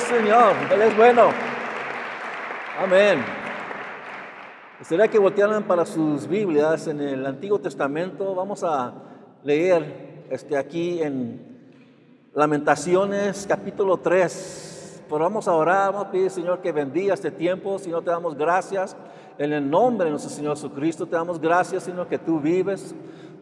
Señor. Él es bueno. Amén. Será que voltearan para sus Biblias en el Antiguo Testamento. Vamos a leer este, aquí en Lamentaciones capítulo 3. Pero vamos a orar, vamos a pedir, Señor, que bendiga este tiempo. Señor, te damos gracias. En el nombre de nuestro Señor Jesucristo, te damos gracias, Señor, que tú vives.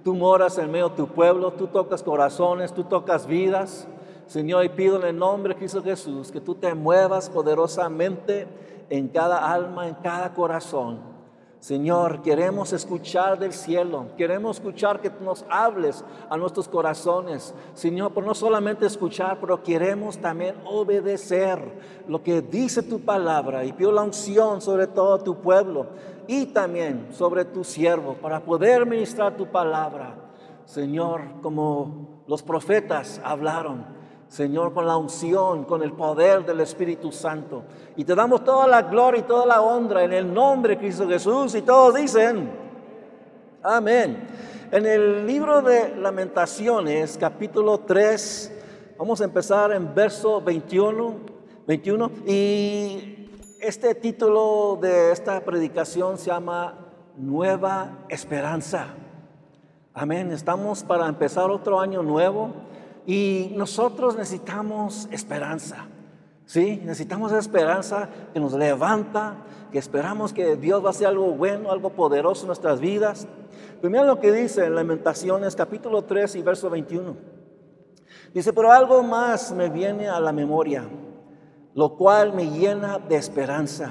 Tú moras en medio de tu pueblo, tú tocas corazones, tú tocas vidas. Señor, y pido en el nombre de Cristo Jesús que tú te muevas poderosamente en cada alma, en cada corazón. Señor, queremos escuchar del cielo, queremos escuchar que nos hables a nuestros corazones. Señor, por no solamente escuchar, pero queremos también obedecer lo que dice tu palabra y pido la unción sobre todo tu pueblo y también sobre tu siervo para poder ministrar tu palabra. Señor, como los profetas hablaron, Señor, con la unción, con el poder del Espíritu Santo. Y te damos toda la gloria y toda la honra en el nombre de Cristo Jesús. Y todos dicen, amén. En el libro de lamentaciones, capítulo 3, vamos a empezar en verso 21, 21. Y este título de esta predicación se llama Nueva Esperanza. Amén. Estamos para empezar otro año nuevo. Y nosotros necesitamos esperanza. ¿Sí? Necesitamos esperanza que nos levanta, que esperamos que Dios va a hacer algo bueno, algo poderoso en nuestras vidas. Primero lo que dice en Lamentaciones capítulo 3 y verso 21. Dice, pero algo más me viene a la memoria, lo cual me llena de esperanza.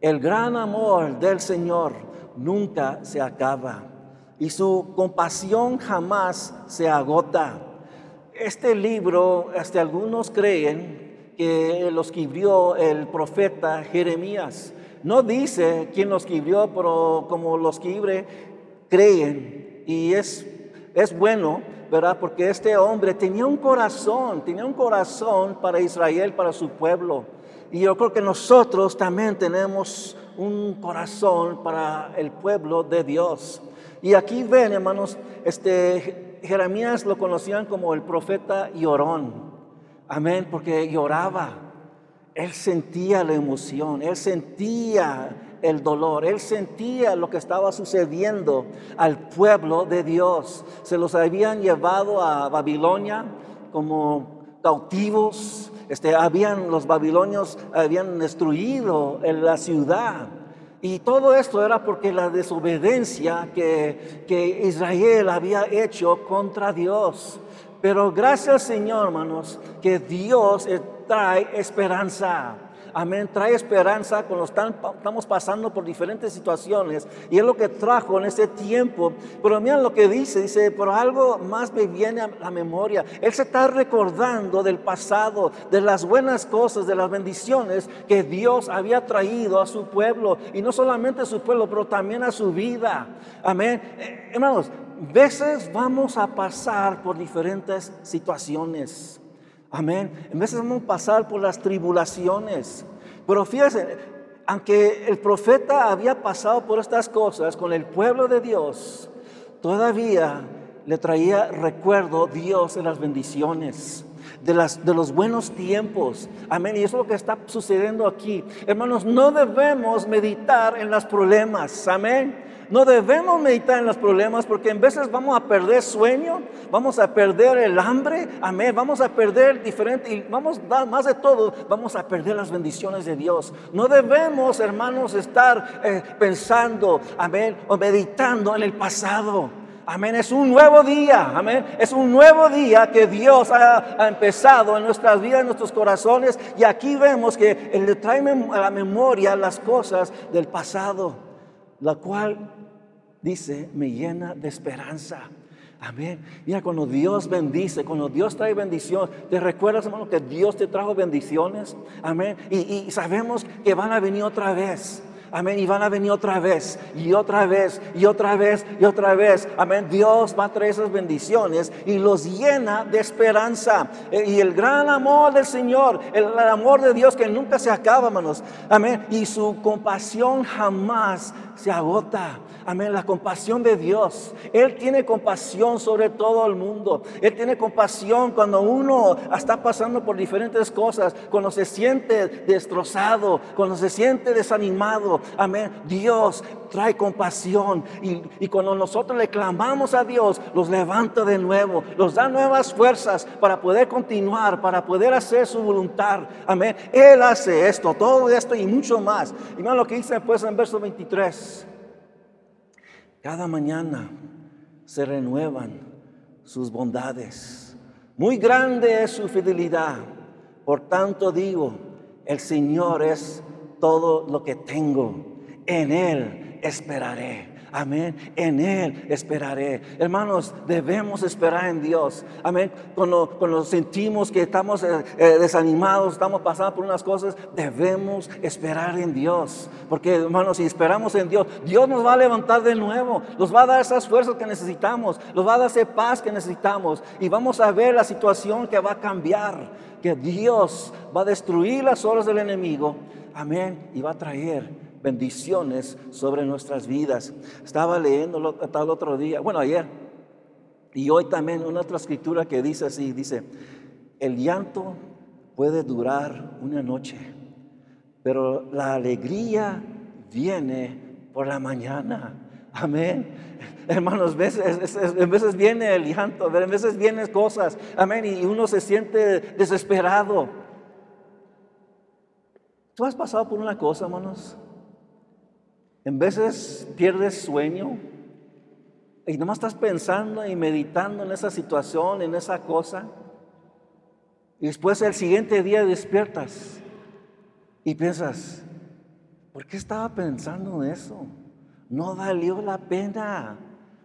El gran amor del Señor nunca se acaba y su compasión jamás se agota. Este libro, hasta algunos creen que lo escribió el profeta Jeremías. No dice quién lo escribió, pero como lo escribe, creen. Y es, es bueno, ¿verdad? Porque este hombre tenía un corazón, tenía un corazón para Israel, para su pueblo. Y yo creo que nosotros también tenemos un corazón para el pueblo de Dios. Y aquí ven, hermanos, este Jeremías lo conocían como el profeta llorón. Amén, porque lloraba. Él sentía la emoción, él sentía el dolor, él sentía lo que estaba sucediendo al pueblo de Dios. Se los habían llevado a Babilonia como cautivos. Este, habían los babilonios habían destruido la ciudad. Y todo esto era porque la desobediencia que, que Israel había hecho contra Dios. Pero gracias Señor, hermanos, que Dios trae esperanza. Amén. Trae esperanza cuando estamos pasando por diferentes situaciones. Y es lo que trajo en ese tiempo. Pero miren lo que dice. Dice, pero algo más me viene a la memoria. Él se está recordando del pasado, de las buenas cosas, de las bendiciones que Dios había traído a su pueblo. Y no solamente a su pueblo, pero también a su vida. Amén. Eh, hermanos, veces vamos a pasar por diferentes situaciones. Amén. En veces vamos a pasar por las tribulaciones. Pero fíjense, aunque el profeta había pasado por estas cosas con el pueblo de Dios, todavía le traía recuerdo Dios de las bendiciones. De, las, de los buenos tiempos. Amén. Y eso es lo que está sucediendo aquí. Hermanos, no debemos meditar en los problemas. Amén. No debemos meditar en los problemas porque en veces vamos a perder sueño, vamos a perder el hambre, amén, vamos a perder diferente y vamos más de todo, vamos a perder las bendiciones de Dios. No debemos, hermanos, estar eh, pensando, amén, o meditando en el pasado. Amén, es un nuevo día, amén, es un nuevo día que Dios ha, empezado en nuestras vidas, en nuestros corazones. Y aquí vemos que Él trae a la memoria las cosas del pasado, la cual dice, me llena de esperanza. Amén. Mira, cuando Dios bendice, cuando Dios trae bendición, ¿te recuerdas, hermano, que Dios te trajo bendiciones? Amén. Y, y sabemos que van a venir otra vez. Amén. Y van a venir otra vez, y otra vez, y otra vez, y otra vez. Amén. Dios va a traer esas bendiciones y los llena de esperanza. E, y el gran amor del Señor, el, amor de Dios que nunca se acaba, hermanos. Amén. Y su compasión jamás se agota. Amén, la compasión de Dios. Él tiene compasión sobre todo el mundo. Él tiene compasión cuando uno está pasando por diferentes cosas, cuando se siente destrozado, cuando se siente desanimado. Amén. Dios trae compasión y, y cuando nosotros le clamamos a Dios, los levanta de nuevo, los da nuevas fuerzas para poder continuar, para poder hacer su voluntad. Amén. Él hace esto, todo esto y mucho más. Y miren lo que dice pues en verso 23. Cada mañana se renuevan sus bondades. Muy grande es su fidelidad. Por tanto digo, el Señor es todo lo que tengo. En Él esperaré. Amén. En Él esperaré. Hermanos, debemos esperar en Dios. Amén. Cuando, cuando sentimos que estamos eh, eh, desanimados, estamos pasando por unas cosas, debemos esperar en Dios. Porque, hermanos, si esperamos en Dios, Dios nos va a levantar de nuevo. Nos va a dar esas fuerzas que necesitamos. Nos va a dar esa paz que necesitamos. Y vamos a ver la situación que va a cambiar. Que Dios va a destruir las obras del enemigo. Amén. Y va a traer bendiciones sobre nuestras vidas. Estaba leyendo tal otro día, bueno, ayer, y hoy también una otra escritura que dice así, dice, el llanto puede durar una noche, pero la alegría viene por la mañana. Amén. Hermanos, veces, en veces viene el llanto, a veces vienen cosas. Amén. Y uno se siente desesperado. ¿Tú has pasado por una cosa, hermanos? En veces pierdes sueño y nomás estás pensando y meditando en esa situación, en esa cosa. Y después el siguiente día despiertas y piensas, ¿por qué estaba pensando en eso? No valió la pena.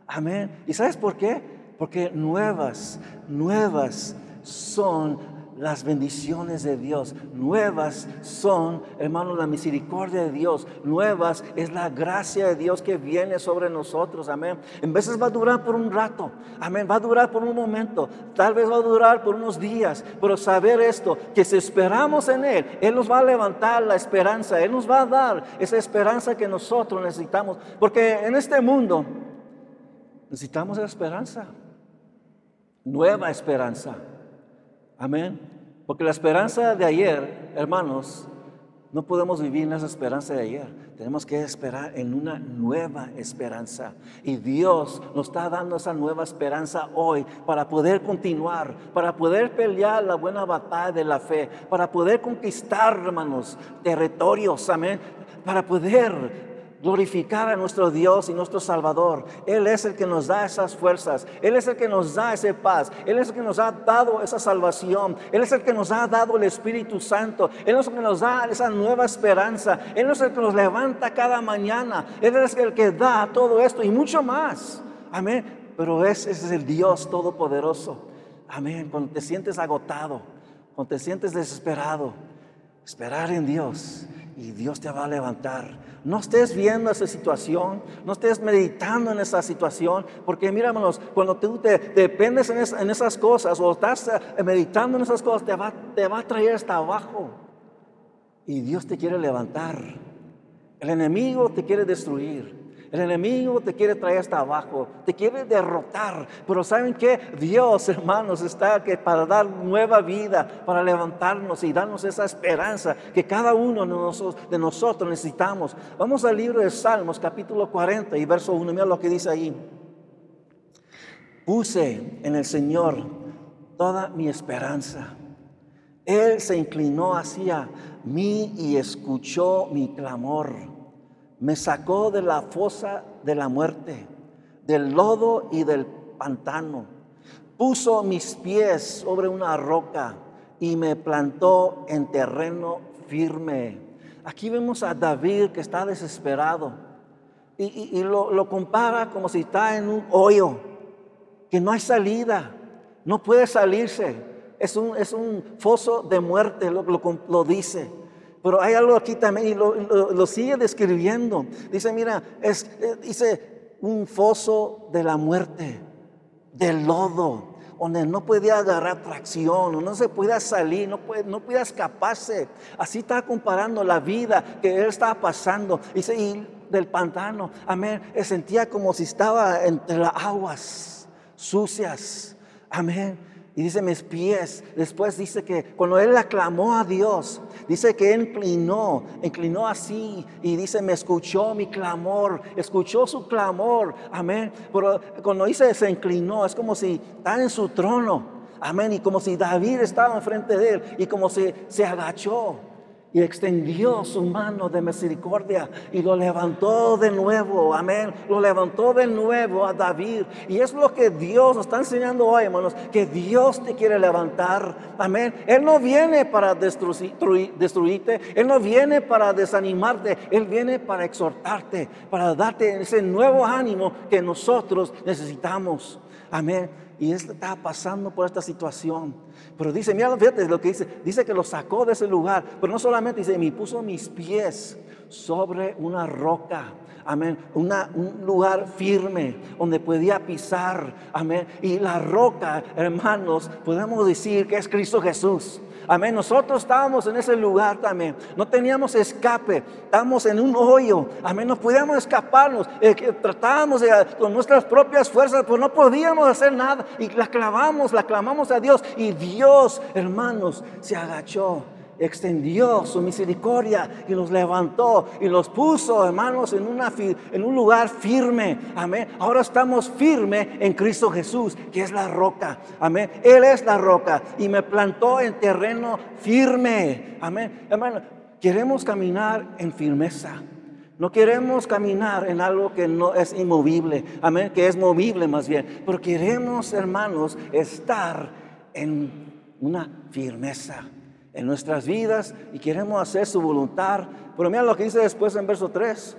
Amén. ¿Y sabes por qué? Porque nuevas, nuevas son las bendiciones de Dios. Nuevas son, hermanos, la misericordia de Dios. Nuevas es la gracia de Dios que viene sobre nosotros. Amén. En veces va a durar por un rato. Amén. Va a durar por un momento. Tal vez va a durar por unos días. Pero saber esto, que si esperamos en Él, Él nos va a levantar la esperanza. Él nos va a dar esa esperanza que nosotros necesitamos. Porque en este mundo necesitamos esperanza. Nueva esperanza. Amén. Porque la esperanza de ayer, hermanos, no podemos vivir en esa esperanza de ayer. Tenemos que esperar en una nueva esperanza. Y Dios nos está dando esa nueva esperanza hoy para poder continuar, para poder pelear la buena batalla de la fe, para poder conquistar, hermanos, territorios, amén, para poder glorificar a nuestro Dios y nuestro Salvador. Él es el que nos da esas fuerzas, Él es el que nos da esa paz, Él es el que nos ha dado esa salvación, Él es el que nos ha dado el Espíritu Santo, Él es el que nos da esa nueva esperanza, Él es el que nos levanta cada mañana, Él es el que da todo esto y mucho más. Amén. Pero ese es el Dios Todopoderoso. Amén. Cuando te sientes agotado, cuando te sientes desesperado, esperar en Dios y Dios te va a levantar. No estés viendo esa situación, no estés meditando en esa situación, porque míranos, cuando tú te dependes en, esas cosas o estás eh, meditando en esas cosas, te va, te va a traer hasta abajo. Y Dios te quiere levantar. El enemigo te quiere destruir. El enemigo te quiere traer hasta abajo, te quiere derrotar. Pero ¿saben qué? Dios, hermanos, está que para dar nueva vida, para levantarnos y darnos esa esperanza que cada uno de nosotros, de nosotros necesitamos. Vamos al libro de Salmos, capítulo 40 y verso 1. Mira lo que dice ahí. Puse en el Señor toda mi esperanza. Él se inclinó hacia mí y escuchó mi clamor me sacó de la fosa de la muerte, del lodo y del pantano. Puso mis pies sobre una roca y me plantó en terreno firme. Aquí vemos a David que está desesperado y, lo, compara como si está en un hoyo, que no hay salida, no puede salirse. Es un, es un foso de muerte, lo, lo dice. Pero hay algo aquí también y lo, sigue describiendo. Dice, mira, es, eh, dice un foso de la muerte, del lodo, donde no podía agarrar tracción, no se podía salir, no, puede, no podía escaparse. Así está comparando la vida que él estaba pasando. Dice, y del pantano. Amén. Sentía como si estaba entre las aguas sucias. Amén. Y dice mis pies. Después dice que cuando él aclamó a Dios, dice que inclinó, inclinó así. Y dice, me escuchó mi clamor, escuchó su clamor. Amén. Pero cuando dice se inclinó, es como si está en su trono. Amén. Y como si David estaba enfrente de él y como si se agachó y extendió su mano de misericordia y lo levantó de nuevo. Amén. Lo levantó de nuevo a David. Y es lo que Dios nos está enseñando hoy, hermanos, que Dios te quiere levantar. Amén. Él no viene para destruirte. Él no viene para desanimarte. Él viene para exhortarte, para darte ese nuevo ánimo que nosotros necesitamos. Amén y él estaba pasando por esta situación. Pero dice, mira, fíjate lo que dice, dice que lo sacó de ese lugar, pero no solamente dice, me puso mis pies sobre una roca. Amén. Una, un lugar firme donde podía pisar. Amén. Y la roca, hermanos, podemos decir que es Cristo Jesús. Amén. Nosotros estábamos en ese lugar también. No teníamos escape. Estábamos en un hoyo. Amén. No podíamos escaparnos. Eh, tratábamos con nuestras propias fuerzas, pues no podíamos hacer nada. Y la clamamos, la clamamos a Dios. Y Dios, hermanos, se agachó extendió su misericordia y los levantó y los puso, hermanos, en, un lugar firme. Amén. Ahora estamos firmes en Cristo Jesús, que es la roca. Amén. Él es la roca y me plantó en terreno firme. Amén. Hermano, queremos caminar en firmeza. No queremos caminar en algo que no es inmovible, amén, que es movible más bien, pero queremos, hermanos, estar en una firmeza en nuestras vidas y queremos hacer su voluntad. Pero mira lo que dice después en verso 3.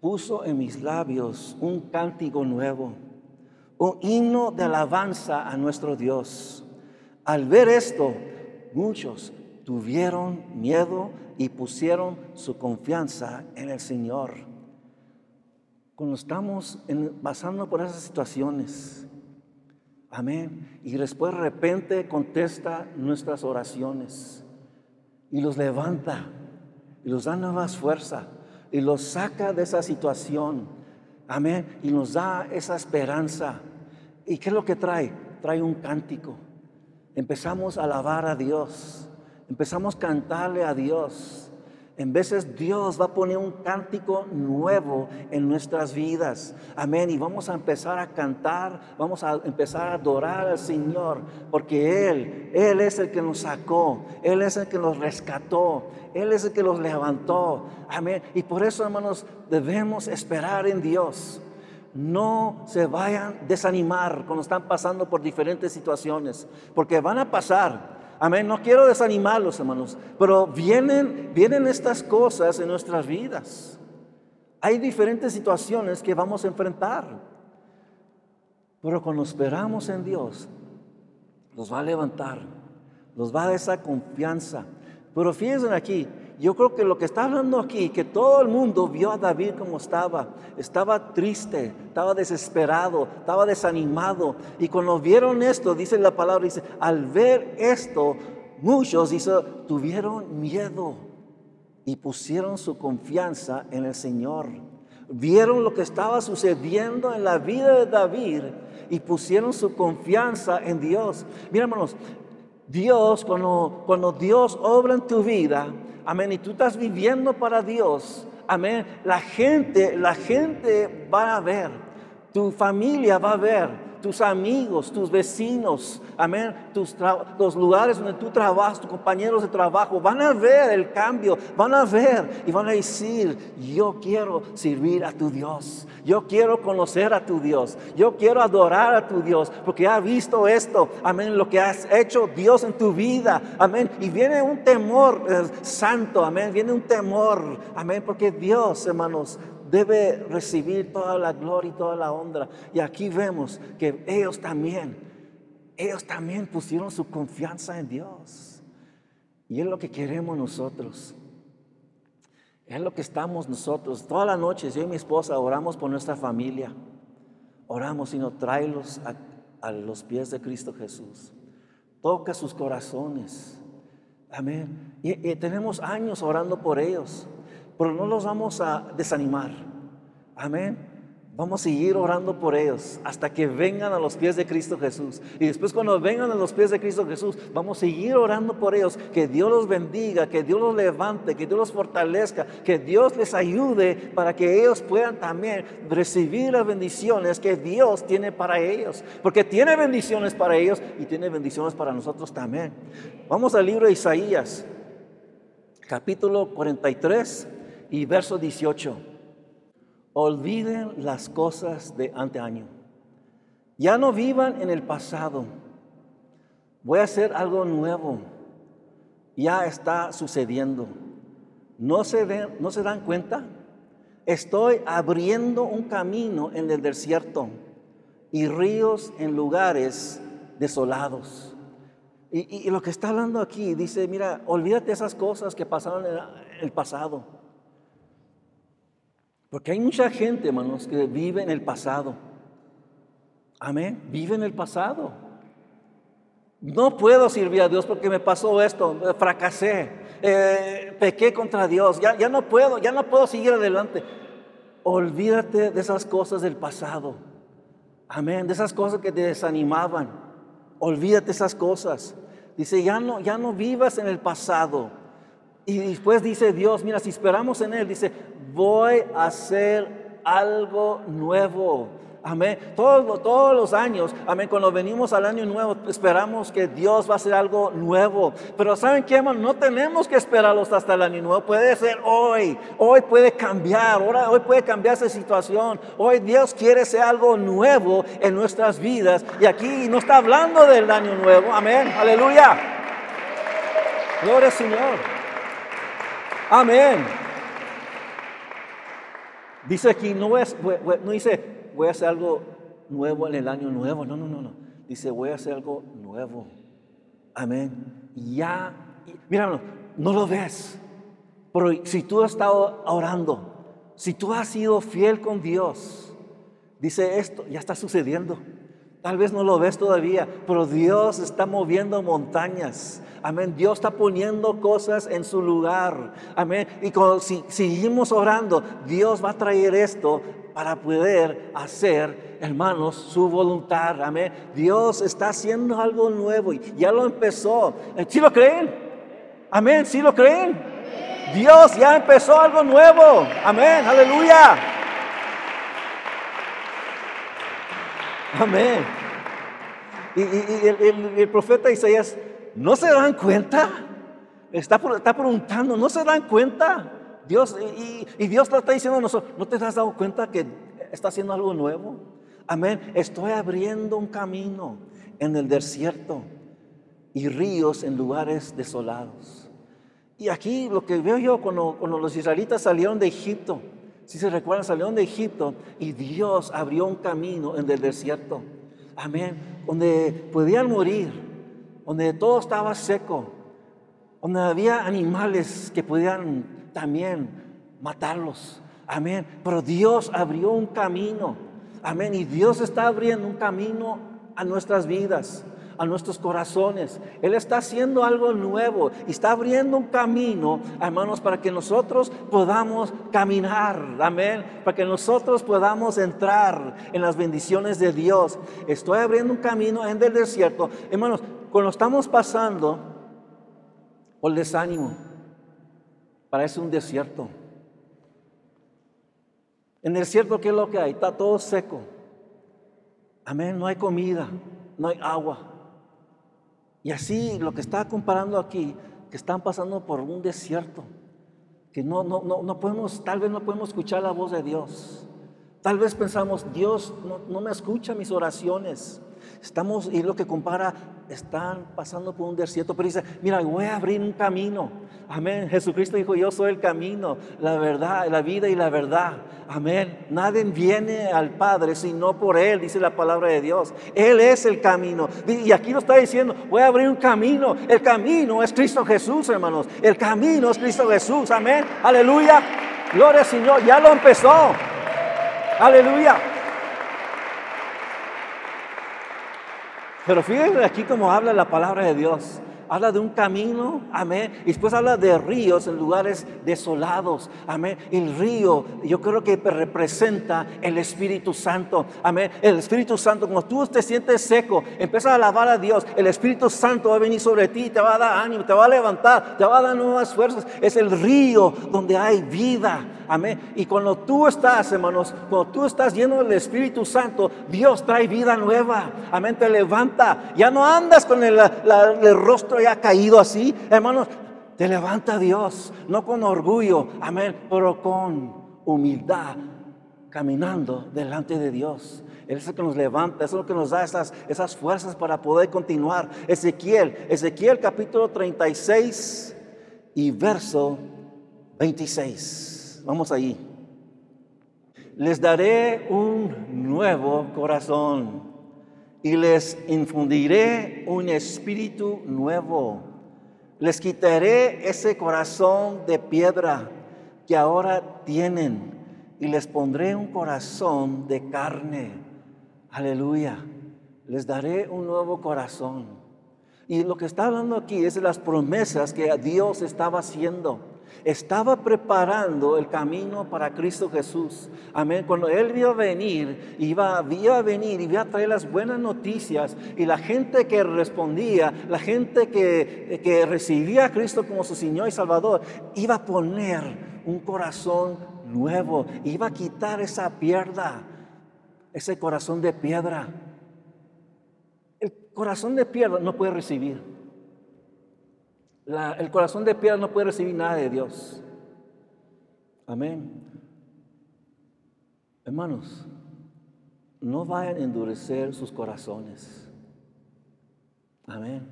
Puso en mis labios un cántico nuevo, un himno de alabanza a nuestro Dios. Al ver esto, muchos tuvieron miedo y pusieron su confianza en el Señor. Cuando estamos pasando por esas situaciones, Amén. Y después de repente contesta nuestras oraciones y los levanta y los da nuevas fuerza y los saca de esa situación. Amén. Y nos da esa esperanza. ¿Y qué es lo que trae? Trae un cántico. Empezamos a alabar a Dios. Empezamos a cantarle a Dios. En veces Dios va a poner un cántico nuevo en nuestras vidas. Amén. Y vamos a empezar a cantar, vamos a empezar a adorar al Señor, porque Él, Él es el que nos sacó, Él es el que nos rescató, Él es el que nos levantó. Amén. Y por eso, hermanos, debemos esperar en Dios. No se vayan a desanimar cuando están pasando por diferentes situaciones, porque van a pasar. Amén. No quiero desanimarlos, hermanos, pero vienen, vienen estas cosas en nuestras vidas. Hay diferentes situaciones que vamos a enfrentar. Pero cuando esperamos en Dios, nos va a levantar, nos va a dar esa confianza. Pero fíjense aquí, yo creo que lo que está hablando aquí, que todo el mundo vio a David como estaba, estaba triste, estaba desesperado, estaba desanimado. Y cuando vieron esto, dice la palabra, dice, al ver esto, muchos dice, tuvieron miedo y pusieron su confianza en el Señor. Vieron lo que estaba sucediendo en la vida de David y pusieron su confianza en Dios. Mira, hermanos, Dios, cuando, cuando Dios obra en tu vida, Amén. Y tú estás viviendo para Dios. Amén. La gente, la gente va a ver. Tu familia va a ver tus amigos, tus vecinos, amén, tus los lugares donde tú trabajas, tus compañeros de trabajo, van a ver el cambio, van a ver y van a decir, yo quiero servir a tu Dios, yo quiero conocer a tu Dios, yo quiero adorar a tu Dios, porque ha visto esto, amén, lo que has hecho Dios en tu vida, amén, y viene un temor eh, santo, amén, viene un temor, amén, porque Dios, hermanos, debe recibir toda la gloria y toda la honra. Y aquí vemos que ellos también, ellos también pusieron su confianza en Dios. Y es lo que queremos nosotros. Es lo que estamos nosotros. Todas las noches yo y mi esposa oramos por nuestra familia. Oramos y nos tráelos a, a los pies de Cristo Jesús. Toca sus corazones. Amén. y tenemos años orando por ellos. Pero no los vamos a desanimar. Amén. Vamos a seguir orando por ellos hasta que vengan a los pies de Cristo Jesús. Y después cuando vengan a los pies de Cristo Jesús, vamos a seguir orando por ellos. Que Dios los bendiga, que Dios los levante, que Dios los fortalezca, que Dios les ayude para que ellos puedan también recibir las bendiciones que Dios tiene para ellos. Porque tiene bendiciones para ellos y tiene bendiciones para nosotros también. Vamos al libro de Isaías, capítulo 43 y verso 18. Olviden las cosas de anteaño. Ya no vivan en el pasado. Voy a hacer algo nuevo. Ya está sucediendo. ¿No se, ¿No se dan cuenta? Estoy abriendo un camino en el desierto y ríos en lugares desolados. Y, y, lo que está hablando aquí dice, mira, olvídate esas cosas que pasaron en el pasado. Porque hay mucha gente, hermanos, que vive en el pasado. Amén. Vive en el pasado. No puedo servir a Dios porque me pasó esto, fracasé, eh, pequé contra Dios, ya, ya no puedo, ya no puedo seguir adelante. Olvídate de esas cosas del pasado. Amén. De esas cosas que te desanimaban. Olvídate esas cosas. Dice, ya no, ya no vivas en el pasado. Y después dice Dios, mira, si esperamos en Él, dice, voy a hacer algo nuevo. Amén. Todos, todos los años, amén, cuando venimos al año nuevo, esperamos que Dios va a hacer algo nuevo. Pero ¿saben qué, hermano? No tenemos que esperarlos hasta el año nuevo. Puede ser hoy. Hoy puede cambiar. hoy puede cambiar esa situación. Hoy Dios quiere hacer algo nuevo en nuestras vidas. Y aquí no está hablando del año nuevo. Amén. Aleluya. Gloria al Señor. Amén. Dice aquí, no, es, no dice, voy a hacer algo nuevo en el año nuevo. No, no, no, no. Dice, voy a hacer algo nuevo. Amén. Ya, mira, no lo ves. Pero si tú has estado orando, si tú has sido fiel con Dios, dice esto, ya está sucediendo. Tal vez no lo ves todavía, pero Dios está moviendo montañas. Amén. Dios está poniendo cosas en su lugar. Amén. Y si seguimos orando, Dios va a traer esto para poder hacer, hermanos, su voluntad. Amén. Dios está haciendo algo nuevo y ya lo empezó. ¿Sí lo creen? Amén. ¿Sí lo creen? Dios ya empezó algo nuevo. Amén. Aleluya. Amén. Y, el, profeta Isaías, ¿no se dan cuenta? Está, preguntando, ¿no se dan cuenta? Dios, y, Dios le está diciendo a nosotros, ¿no te has dado cuenta que está haciendo algo nuevo? Amén. Estoy abriendo un camino en el desierto y ríos en lugares desolados. Y aquí lo que veo yo cuando los israelitas salieron de Egipto, si se recuerdan, salieron de Egipto y Dios abrió un camino en el desierto. Amén. Donde podían morir, donde todo estaba seco, donde había animales que podían también matarlos. Amén. Pero Dios abrió un camino. Amén. Y Dios está abriendo un camino a nuestras vidas a nuestros corazones. Él está haciendo algo nuevo y está abriendo un camino, hermanos, para que nosotros podamos caminar. Amén. Para que nosotros podamos entrar en las bendiciones de Dios. Estoy abriendo un camino en el desierto. Hermanos, cuando estamos pasando por el desánimo, parece un desierto. En el desierto, ¿qué es lo que hay? Está todo seco. Amén, no hay comida, no hay agua. Y así lo que está comparando aquí, que están pasando por un desierto, que no, no, no, no podemos, tal vez no podemos escuchar la voz de Dios. Tal vez pensamos, Dios no, no me escucha mis oraciones. Estamos, y lo que compara, están pasando por un desierto, pero dice, mira, voy a abrir un camino. Amén. Jesucristo dijo, yo soy el camino, la verdad, la vida y la verdad. Amén. Nadie viene al Padre sino por Él, dice la palabra de Dios. Él es el camino. Y aquí lo está diciendo, voy a abrir un camino. El camino es Cristo Jesús, hermanos. El camino es Cristo Jesús. Amén. Aleluya. Gloria al Señor. Ya lo empezó. Aleluya. Pero fíjense aquí como habla la palabra de Dios. habla de un camino, amén. Y después habla de ríos en lugares desolados, amén. El río, yo creo que representa el Espíritu Santo, amén. El Espíritu Santo, cuando tú te sientes seco, empiezas a alabar a Dios, el Espíritu Santo va a venir sobre ti, te va a dar ánimo, te va a levantar, te va a dar nuevas fuerzas. Es el río donde hay vida, amén. Y cuando tú estás, hermanos, cuando tú estás lleno del Espíritu Santo, Dios trae vida nueva, amén. Te levanta, ya no andas con el, el rostro ya caído así, hermanos. Te levanta Dios, no con orgullo, amén, pero con humildad, caminando delante de Dios. Él es el que nos levanta, es lo que nos da esas, esas fuerzas para poder continuar. Ezequiel, Ezequiel capítulo 36 y verso 26. Vamos ahí. Les daré un nuevo corazón y les infundiré un espíritu nuevo. Les quitaré ese corazón de piedra que ahora tienen y les pondré un corazón de carne. Aleluya. Les daré un nuevo corazón. Y lo que está hablando aquí es de las promesas que Dios estaba haciendo estaba preparando el camino para Cristo Jesús. Amén. Cuando Él vio venir, iba, iba a venir y iba a traer las buenas noticias. Y la gente que respondía, la gente que, que recibía a Cristo como su Señor y Salvador, iba a poner un corazón nuevo. Iba a quitar esa piedra, ese corazón de piedra. El corazón de piedra no puede recibir el corazón de piedra no puede recibir nada de Dios. Amén. Hermanos, no vayan a endurecer sus corazones. Amén.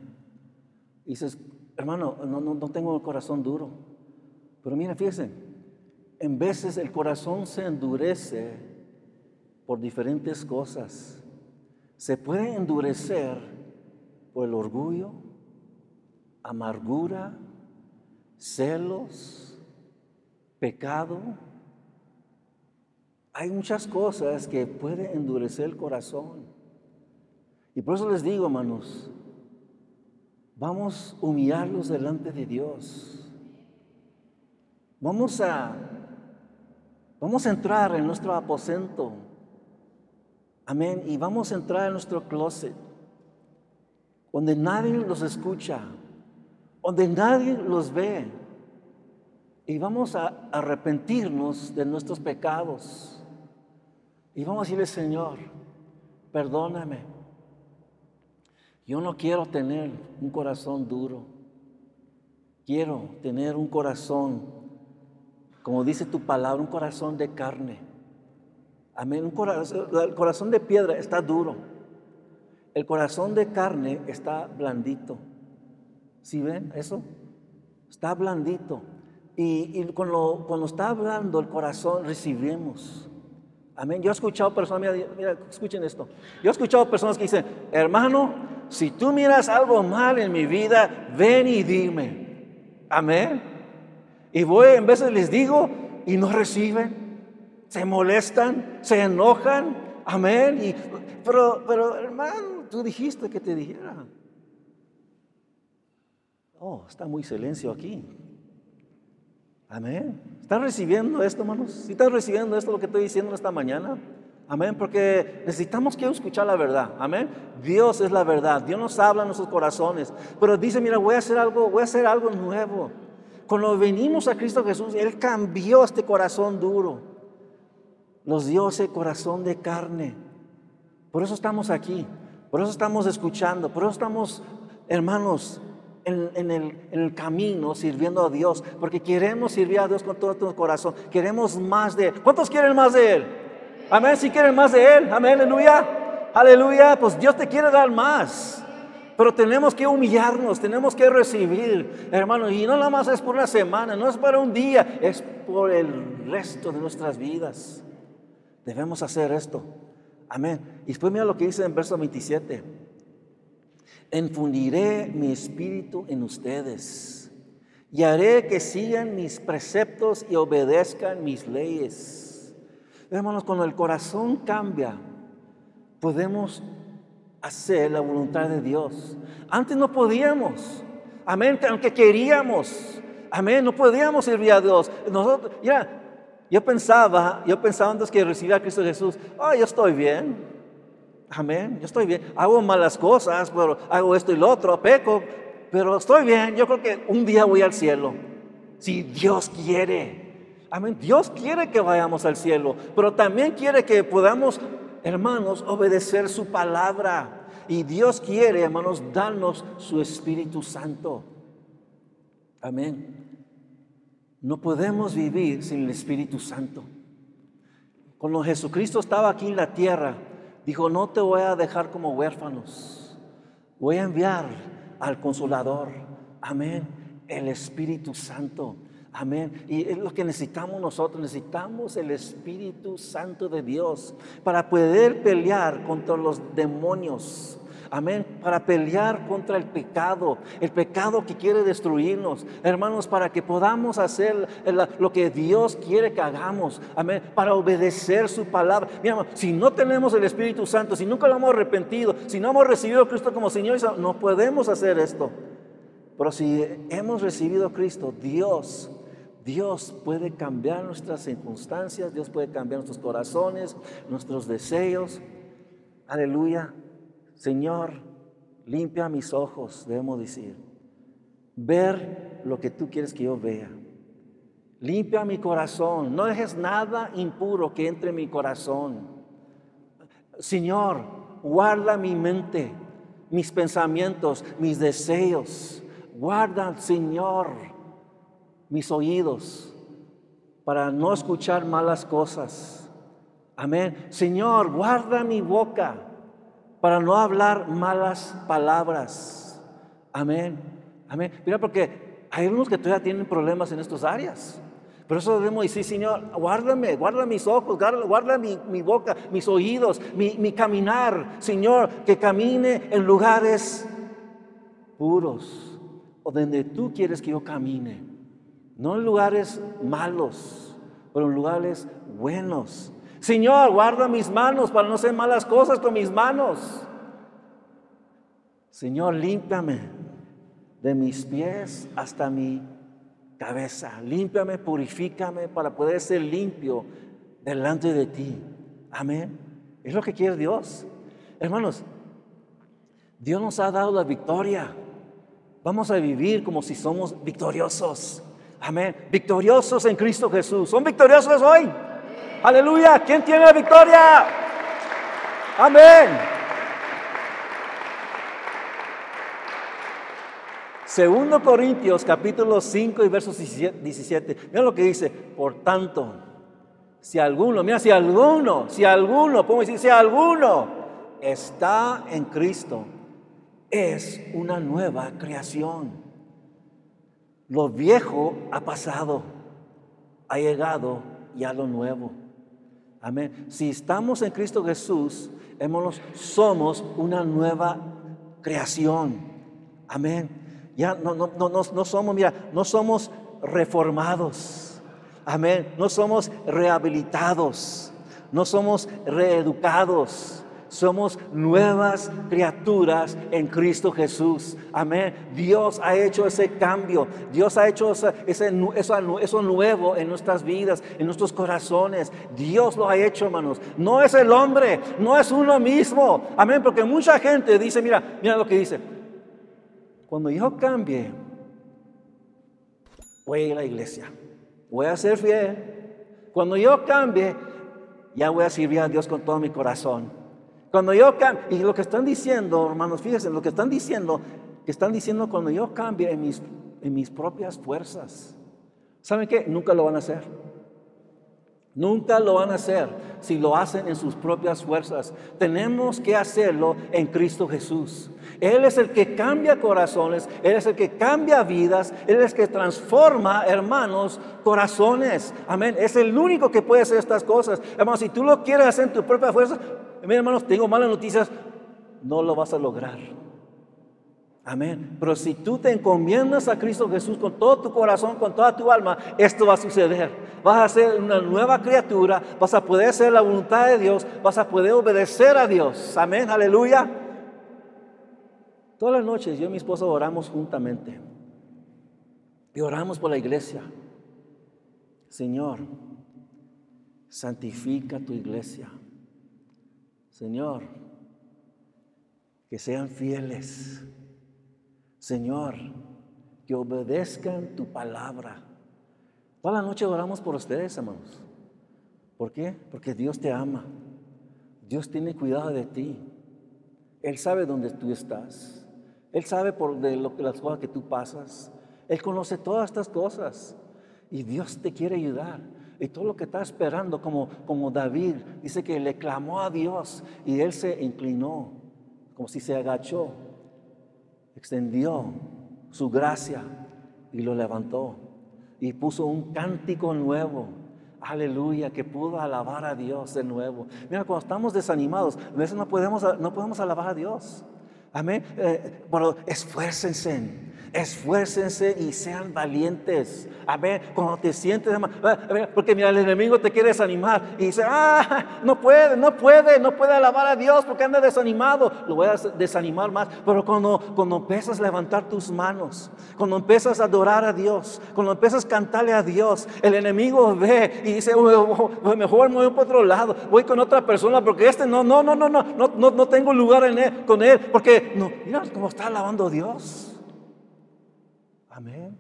Y dices, hermano, no, no, no tengo el corazón duro. Pero mira, fíjense, en veces el corazón se endurece por diferentes cosas. Se puede endurecer por el orgullo, amargura, celos, pecado. Hay muchas cosas que pueden endurecer el corazón. Y por eso les digo, hermanos, vamos a humillarlos delante de Dios. Vamos a, vamos a entrar en nuestro aposento. Amén. Y vamos a entrar en nuestro closet, donde nadie los escucha donde nadie los ve. Y vamos a arrepentirnos de nuestros pecados. Y vamos a decirle, Señor, perdóname. Yo no quiero tener un corazón duro. Quiero tener un corazón, como dice tu palabra, un corazón de carne. Amén. Un el corazón de piedra está duro. El corazón de carne está blandito. ¿Sí ven eso? Está blandito. Y, cuando, cuando, está hablando el corazón, recibimos. Amén. Yo he escuchado personas, mira, mira, escuchen esto. Yo he escuchado personas que dicen, hermano, si tú miras algo mal en mi vida, ven y dime. Amén. Y voy, en veces les digo y no reciben. Se molestan, se enojan. Amén. Y, pero, pero hermano, tú dijiste que te dijera. Oh, está muy silencio aquí. Amén. ¿Están recibiendo esto, hermanos? ¿Si están recibiendo esto lo que estoy diciendo esta mañana? Amén, porque necesitamos que escuchar la verdad. Amén. Dios es la verdad. Dios nos habla en nuestros corazones. Pero dice, mira, voy a hacer algo, voy a hacer algo nuevo. Cuando venimos a Cristo Jesús, Él cambió este corazón duro. Nos dio ese corazón de carne. Por eso estamos aquí. Por eso estamos escuchando. Por eso estamos, hermanos, en, el, camino sirviendo a Dios, porque queremos servir a Dios con todo nuestro corazón, queremos más de Él. ¿Cuántos quieren más de Él? Amén, si quieren más de Él, amén, aleluya, aleluya, pues Dios te quiere dar más. Pero tenemos que humillarnos, tenemos que recibir, hermano, y no nada más es por una semana, no es para un día, es por el resto de nuestras vidas. Debemos hacer esto. Amén. Y después mira lo que dice en verso 27 infundiré mi espíritu en ustedes y haré que sigan mis preceptos y obedezcan mis leyes. Hermanos, cuando el corazón cambia, podemos hacer la voluntad de Dios. Antes no podíamos. Amén, aunque queríamos. Amén, no podíamos servir a Dios. Nosotros, ya, yo pensaba, yo pensaba antes que recibir a Cristo Jesús, oh, yo estoy bien. Amén, yo estoy bien. Hago malas cosas, pero hago esto y lo otro, peco, pero estoy bien. Yo creo que un día voy al cielo. Si Dios quiere. Amén. Dios quiere que vayamos al cielo, pero también quiere que podamos, hermanos, obedecer su palabra. Y Dios quiere, hermanos, darnos su Espíritu Santo. Amén. No podemos vivir sin el Espíritu Santo. Cuando Jesucristo estaba aquí en la tierra, dijo, no te voy a dejar como huérfanos. Voy a enviar al consolador. Amén. El Espíritu Santo. Amén. Y es lo que necesitamos nosotros. Necesitamos el Espíritu Santo de Dios para poder pelear contra los demonios. Amén. Para pelear contra el pecado, el pecado que quiere destruirnos. Hermanos, para que podamos hacer lo que Dios quiere que hagamos. Amén. Para obedecer su palabra. Mira, si no tenemos el Espíritu Santo, si nunca lo hemos arrepentido, si no hemos recibido a Cristo como Señor, no podemos hacer esto. Pero si hemos recibido a Cristo, Dios Dios puede cambiar nuestras circunstancias, Dios puede cambiar nuestros corazones, nuestros deseos. Aleluya. Señor, limpia mis ojos, debemos decir. Ver lo que tú quieres que yo vea. Limpia mi corazón. No dejes nada impuro que entre en mi corazón. Señor, guarda mi mente, mis pensamientos, mis deseos. Guarda, Señor mis oídos para no escuchar malas cosas. Amén. Señor, guarda mi boca para no hablar malas palabras. Amén. Amén. Mira, porque hay unos que todavía tienen problemas en estas áreas. Pero eso debemos decir, Señor, guárdame, guarda mis ojos, guarda, mi, boca, mis oídos, mi, mi caminar. Señor, que camine en lugares puros o donde tú quieres que yo camine. No en lugares malos, pero en lugares buenos. Señor, guarda mis manos para no hacer malas cosas con mis manos. Señor, límpiame de mis pies hasta mi cabeza. Límpiame, purifícame para poder ser limpio delante de ti. Amén. Es lo que quiere Dios. Hermanos, Dios nos ha dado la victoria. Vamos a vivir como si somos victoriosos. Amén. Victoriosos en Cristo Jesús. ¿Son victoriosos hoy? Aleluya. ¿Quién tiene la victoria? Amén. Segundo Corintios capítulo 5 y versos 17. Mira lo que dice. Por tanto, si alguno, mira, si alguno, si alguno, podemos decir, si alguno está en Cristo, es una nueva creación. Lo viejo ha pasado, ha llegado ya lo nuevo. Amén. Si estamos en Cristo Jesús, somos una nueva creación. Amén. Ya no, no, no, no somos, mira, no somos reformados. Amén. No somos rehabilitados. No somos reeducados. Somos nuevas criaturas en Cristo Jesús. Amén. Dios ha hecho ese cambio. Dios ha hecho ese, eso, nuevo en nuestras vidas, en nuestros corazones. Dios lo ha hecho, hermanos. No es el hombre, no es uno mismo. Amén. Porque mucha gente dice, mira, mira lo que dice. Cuando yo cambie, voy a ir a la iglesia. Voy a ser fiel. Cuando yo cambie, ya voy a servir a Dios con todo mi corazón. Cuando yo cambie, y lo que están diciendo, hermanos, fíjense, lo que están diciendo, que están diciendo cuando yo cambie en mis, en mis propias fuerzas. ¿Saben qué? Nunca lo van a hacer. Nunca lo van a hacer si lo hacen en sus propias fuerzas. Tenemos que hacerlo en Cristo Jesús. Él es el que cambia corazones, Él es el que cambia vidas, Él es el que transforma, hermanos, corazones. Amén. Es el único que puede hacer estas cosas. Hermanos, si tú lo quieres hacer en tu propia fuerza, Miren, hermanos, tengo malas noticias, no lo vas a lograr. Amén. Pero si tú te encomiendas a Cristo Jesús con todo tu corazón, con toda tu alma, esto va a suceder. Vas a ser una nueva criatura, vas a poder hacer la voluntad de Dios, vas a poder obedecer a Dios. Amén, aleluya. Todas las noches yo y mi esposa oramos juntamente. Y oramos por la iglesia. Señor, santifica tu iglesia. Señor, que sean fieles. Señor, que obedezcan tu palabra. Toda la noche oramos por ustedes, hermanos. ¿Por qué? Porque Dios te ama. Dios tiene cuidado de ti. Él sabe dónde tú estás. Él sabe por de lo, las cosas que tú pasas. Él conoce todas estas cosas. Y Dios te quiere ayudar. Y todo lo que está esperando, como, como David, dice que le clamó a Dios y él se inclinó, como si se agachó, extendió su gracia y lo levantó y puso un cántico nuevo. Aleluya, que pudo alabar a Dios de nuevo. Mira, cuando estamos desanimados, a veces no podemos, no podemos alabar a Dios. Amén. Eh, pero esfuércense esfuércense y sean valientes. A ver, cuando te sientes, porque mira, el enemigo te quiere desanimar y dice, ah, no puede, no puede, no puede alabar a Dios porque anda desanimado. Lo voy a desanimar más. Pero cuando, cuando empiezas a levantar tus manos, cuando empiezas a adorar a Dios, cuando empiezas a cantarle a Dios, el enemigo ve y dice, mejor me voy por otro lado, voy con otra persona porque este no, no, no, no, no, no, no tengo lugar con él, porque no, mira cómo está alabando a Dios. Amén.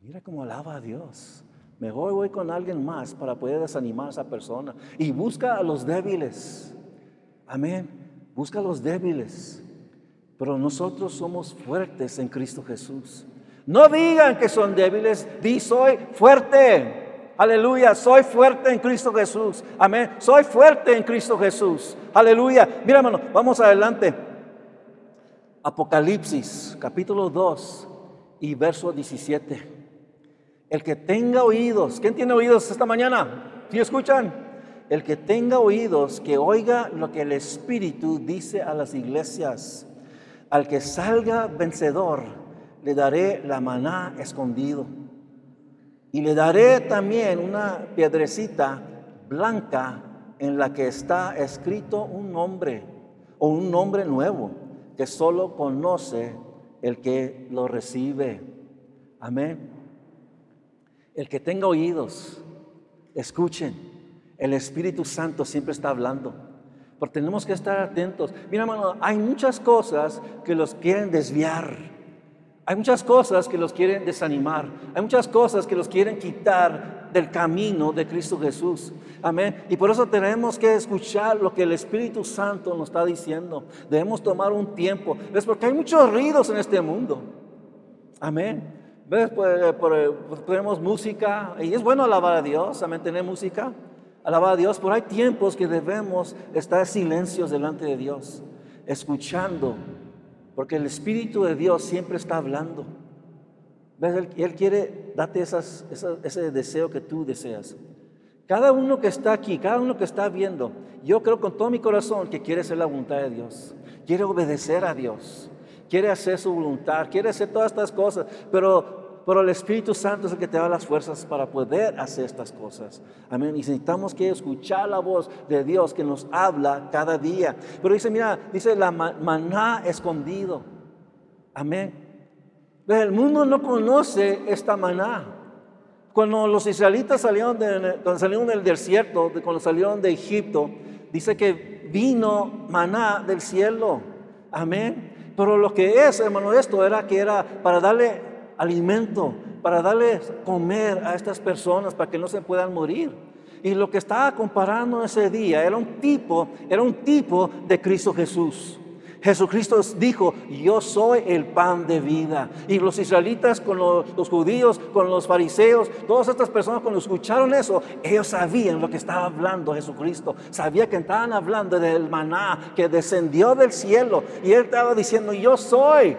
Mira cómo alaba a Dios. Mejor voy con alguien más para poder desanimar a esa persona. Y busca a los débiles. Amén. Busca a los débiles. Pero nosotros somos fuertes en Cristo Jesús. No digan que son débiles. Di soy fuerte. Aleluya. Soy fuerte en Cristo Jesús. Amén. Soy fuerte en Cristo Jesús. Aleluya. Mira, hermano, vamos adelante. Apocalipsis capítulo 2 y verso 17. El que tenga oídos, ¿quién tiene oídos esta mañana? ¿Sí escuchan? El que tenga oídos, que oiga lo que el Espíritu dice a las iglesias. Al que salga vencedor, le daré la maná escondido. Y le daré también una piedrecita blanca en la que está escrito un nombre o un nombre nuevo que solo conoce el que lo recibe. Amén. El que tenga oídos, escuchen. El Espíritu Santo siempre está hablando. Pero tenemos que estar atentos. Mira, hermano, hay muchas cosas que los quieren desviar. Hay muchas cosas que los quieren desanimar. Hay muchas cosas que los quieren quitar del camino de Cristo Jesús. Amén. Y por eso tenemos que escuchar lo que el Espíritu Santo nos está diciendo. Debemos tomar un tiempo. Es porque hay muchos ruidos en este mundo. Amén. ¿Ves? Pues, eh, pues, tenemos música y es bueno alabar a Dios. Amén. Tener música. Alabar a Dios. Pero hay tiempos que debemos estar silencios delante de Dios. Escuchando porque el Espíritu de Dios siempre está hablando. Él, quiere darte ese deseo que tú deseas. Cada uno que está aquí, cada uno que está viendo, yo creo con todo mi corazón que quiere hacer la voluntad de Dios. Quiere obedecer a Dios. Quiere hacer su voluntad. Quiere hacer todas estas cosas. Pero pero el Espíritu Santo es el que te da las fuerzas para poder hacer estas cosas. Amén. Y necesitamos que escuchar la voz de Dios que nos habla cada día. Pero dice, mira, dice la maná escondido. Amén. El mundo no conoce esta maná. Cuando los israelitas salieron, de, cuando salieron del desierto, cuando salieron de Egipto, dice que vino maná del cielo. Amén. Pero lo que es, hermano, esto era que era para darle alimento, para darles comer a estas personas para que no se puedan morir. Y lo que estaba comparando ese día era un tipo, era un tipo de Cristo Jesús. Jesucristo dijo, yo soy el pan de vida. Y los israelitas con los, los, judíos, con los fariseos, todas estas personas cuando escucharon eso, ellos sabían lo que estaba hablando Jesucristo. Sabía que estaban hablando del maná que descendió del cielo. Y él estaba diciendo, yo soy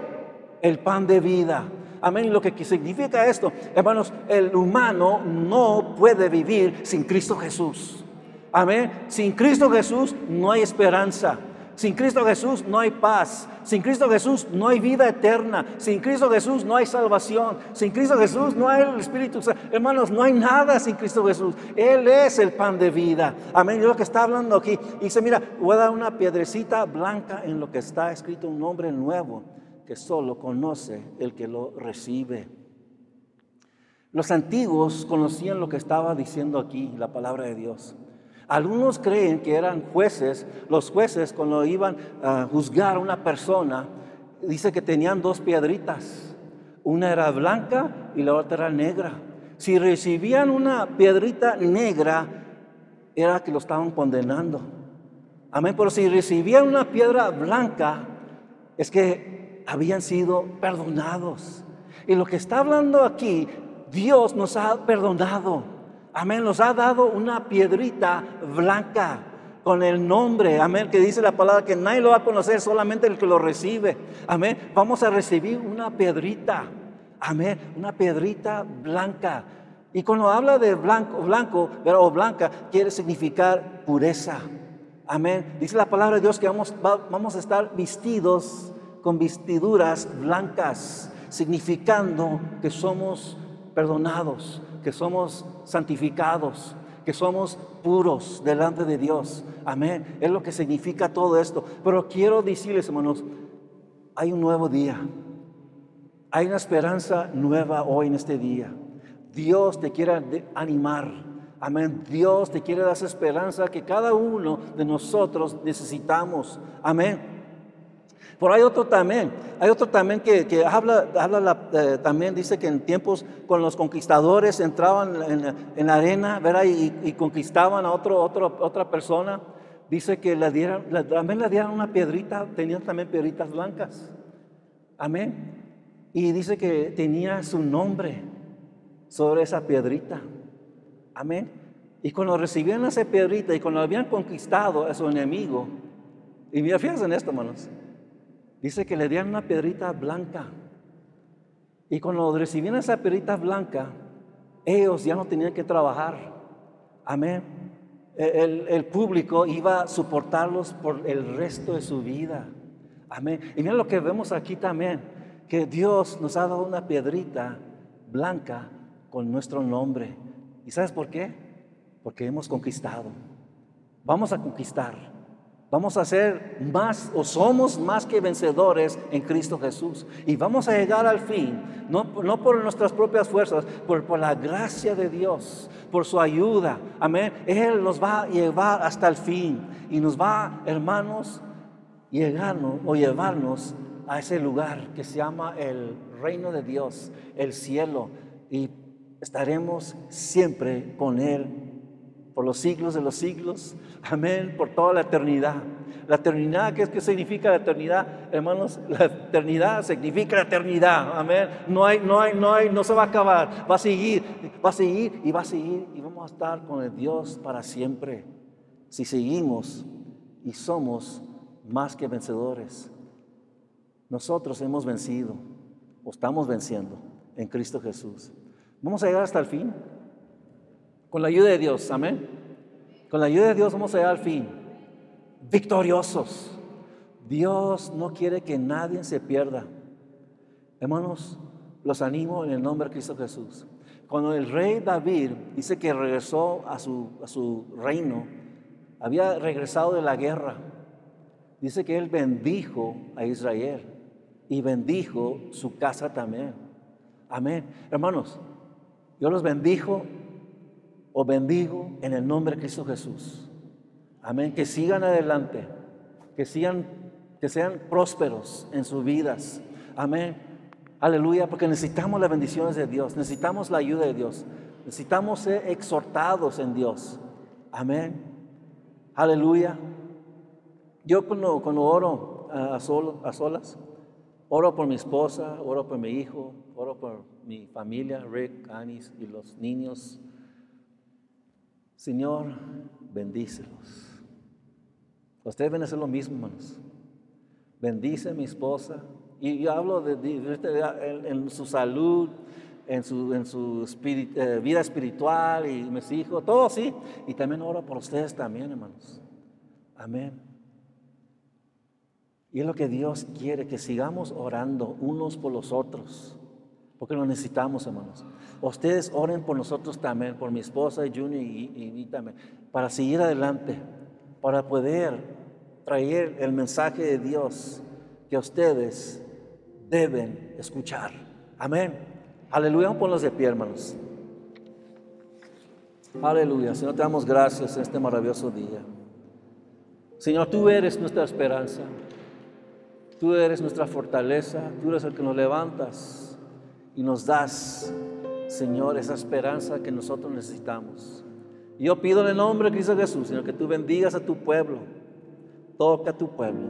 el pan de vida. Amén. Lo que significa esto, hermanos, el humano no puede vivir sin Cristo Jesús. Amén. Sin Cristo Jesús no hay esperanza. Sin Cristo Jesús no hay paz. Sin Cristo Jesús no hay vida eterna. Sin Cristo Jesús no hay salvación. Sin Cristo Jesús no hay el Espíritu Hermanos, no hay nada sin Cristo Jesús. Él es el pan de vida. Amén. Lo que está hablando aquí. dice, mira, voy a dar una piedrecita blanca en lo que está escrito un nombre nuevo que solo conoce el que lo recibe. Los antiguos conocían lo que estaba diciendo aquí la palabra de Dios. Algunos creen que eran jueces. Los jueces cuando iban a juzgar a una persona, dice que tenían dos piedritas. Una era blanca y la otra era negra. Si recibían una piedrita negra, era que lo estaban condenando. Amén. Pero si recibían una piedra blanca, es que habían sido perdonados. Y lo que está hablando aquí, Dios nos ha perdonado. Amén, nos ha dado una piedrita blanca con el nombre, amén, que dice la palabra que nadie lo va a conocer, solamente el que lo recibe. Amén, vamos a recibir una piedrita, amén, una piedrita blanca. Y cuando habla de blanco, blanco o blanca, quiere significar pureza. Amén. Dice la palabra de Dios que vamos, vamos a estar vestidos con vestiduras blancas, significando que somos perdonados, que somos santificados, que somos puros delante de Dios. Amén. Es lo que significa todo esto. Pero quiero decirles, hermanos, hay un nuevo día. Hay una esperanza nueva hoy en este día. Dios te quiere animar. Amén. Dios te quiere dar esa esperanza que cada uno de nosotros necesitamos. Amén. Pero hay otro también, hay otro también que, habla, habla eh, también dice que en tiempos con los conquistadores entraban en, la arena. Y, conquistaban a otro, otra persona. Dice que también le dieron una piedrita, tenían también piedritas blancas. Amén. Y dice que tenía su nombre sobre esa piedrita. Amén. Y cuando recibieron esa piedrita y cuando habían conquistado a su enemigo, y mira, fíjense en esto, hermanos. Dice que le dieron una piedrita blanca. Y cuando recibieron esa piedrita blanca, ellos ya no tenían que trabajar. Amén. El, el, público iba a soportarlos por el resto de su vida. Amén. Y mira lo que vemos aquí también, que Dios nos ha dado una piedrita blanca con nuestro nombre. ¿Y sabes por qué? Porque hemos conquistado. Vamos a conquistar. Vamos a ser más o somos más que vencedores en Cristo Jesús. Y vamos a llegar al fin, no, no por nuestras propias fuerzas, por, por la gracia de Dios, por su ayuda. Amén. Él nos va a llevar hasta el fin y nos va, hermanos, llegarnos o llevarnos a ese lugar que se llama el reino de Dios, el cielo. Y estaremos siempre con Él por los siglos de los siglos. Amén, por toda la eternidad. La eternidad, ¿qué, qué significa la eternidad? Hermanos, la eternidad significa la eternidad. Amén. No hay, no hay, no hay, no se va a acabar. Va a seguir, va a seguir y va a seguir. Y vamos a estar con Dios para siempre. Si seguimos y somos más que vencedores. Nosotros hemos vencido o estamos venciendo en Cristo Jesús. Vamos a llegar hasta el fin. Con la ayuda de Dios, amén. Con la ayuda de Dios vamos a llegar al fin. Victoriosos. Dios no quiere que nadie se pierda. Hermanos, los animo en el nombre de Cristo Jesús. Cuando el rey David dice que regresó a su, a su reino, había regresado de la guerra. Dice que él bendijo a Israel y bendijo su casa también. Amén. Hermanos, yo los bendijo o bendigo en el nombre de Cristo Jesús. Amén. Que sigan adelante, que sigan, que sean prósperos en sus vidas. Amén. Aleluya, porque necesitamos las bendiciones de Dios, necesitamos la ayuda de Dios, necesitamos ser exhortados en Dios. Amén. Aleluya. Yo cuando, cuando oro a, a solas, oro por mi esposa, oro por mi hijo, oro por mi familia, Rick, Anis y los niños. Señor, bendícelos. Ustedes van a hacer lo mismo, hermanos. Bendice a mi esposa. Y yo hablo de, este, en, su salud, en su, en su eh, vida espiritual y mis hijos, todo así. Y también oro por ustedes también, hermanos. Amén. Y es lo que Dios quiere, que sigamos orando unos por los otros. Porque lo necesitamos, hermanos. Ustedes oren por nosotros también, por mi esposa y Junior y, y, también, para seguir adelante, para poder traer el mensaje de Dios que ustedes deben escuchar. Amén. Aleluya. Ponlos de pie, hermanos. Aleluya. Señor, te damos gracias en este maravilloso día. Señor, tú eres nuestra esperanza. Tú eres nuestra fortaleza. Tú eres el que nos levantas y nos das, Señor, esa esperanza que nosotros necesitamos. Yo pido en el nombre de Cristo Jesús, Señor, que tú bendigas a tu pueblo. Toca a tu pueblo.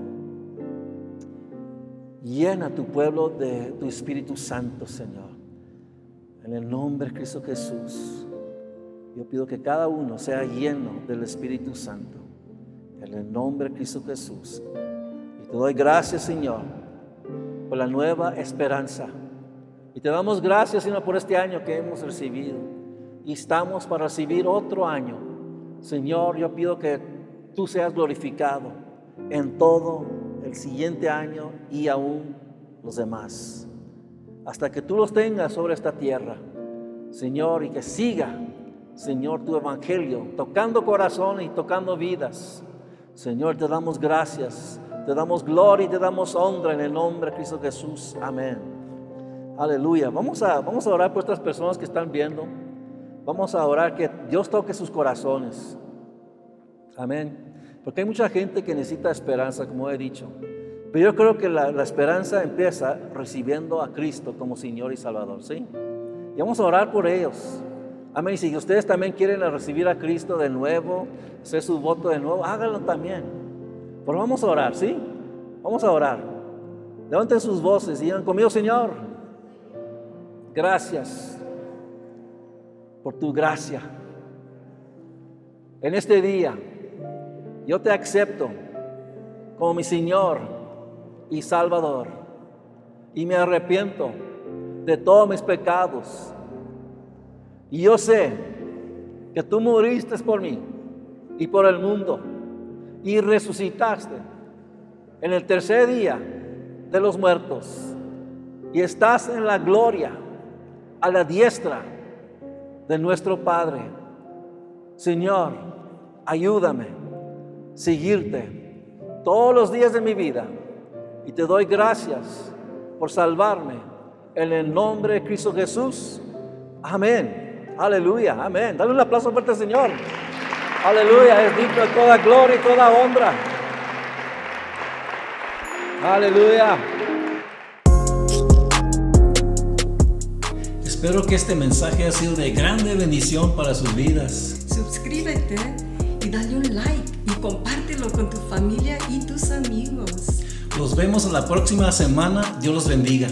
Llena tu pueblo de tu Espíritu Santo, Señor. En el nombre de Cristo Jesús. Yo pido que cada uno sea lleno del Espíritu Santo. En el nombre de Cristo Jesús. Y te doy gracias, Señor, por la nueva esperanza. Y te damos gracias, Señor, por este año que hemos recibido. Y estamos para recibir otro año. Señor, yo pido que tú seas glorificado en todo el siguiente año y aún los demás. Hasta que tú los tengas sobre esta tierra, Señor, y que siga, Señor, tu evangelio, tocando corazón y tocando vidas. Señor, te damos gracias, te damos gloria y te damos honra en el nombre de Cristo Jesús. Amén. Aleluya. Vamos a, vamos a orar por estas personas que están viendo. Vamos a orar que Dios toque sus corazones. Amén. Porque hay mucha gente que necesita esperanza, como he dicho. Pero yo creo que la, esperanza empieza recibiendo a Cristo como Señor y Salvador, ¿sí? Y vamos a orar por ellos. Amén. Y si ustedes también quieren recibir a Cristo de nuevo, hacer su voto de nuevo, háganlo también. Pero vamos a orar, ¿sí? Vamos a orar. Levanten sus voces y digan conmigo, Señor, gracias por tu gracia. En este día yo te acepto como mi Señor y Salvador. Y me arrepiento de todos mis pecados. Y yo sé que tú moriste por mí y por el mundo. Y resucitaste en el tercer día de los muertos. Y estás en la gloria a la diestra de nuestro Padre. Señor, ayúdame seguirte todos los días de mi vida. Y te doy gracias por salvarme en el nombre de Cristo Jesús. Amén. Aleluya. Amén. Dale un aplauso fuerte Señor. Aleluya. Es digno de toda gloria y toda honra. Aleluya. Espero que este mensaje haya sido de grande bendición para sus vidas. Suscríbete y dale un like y compártelo con tu familia y tus amigos. Nos vemos la próxima semana. Dios los bendiga.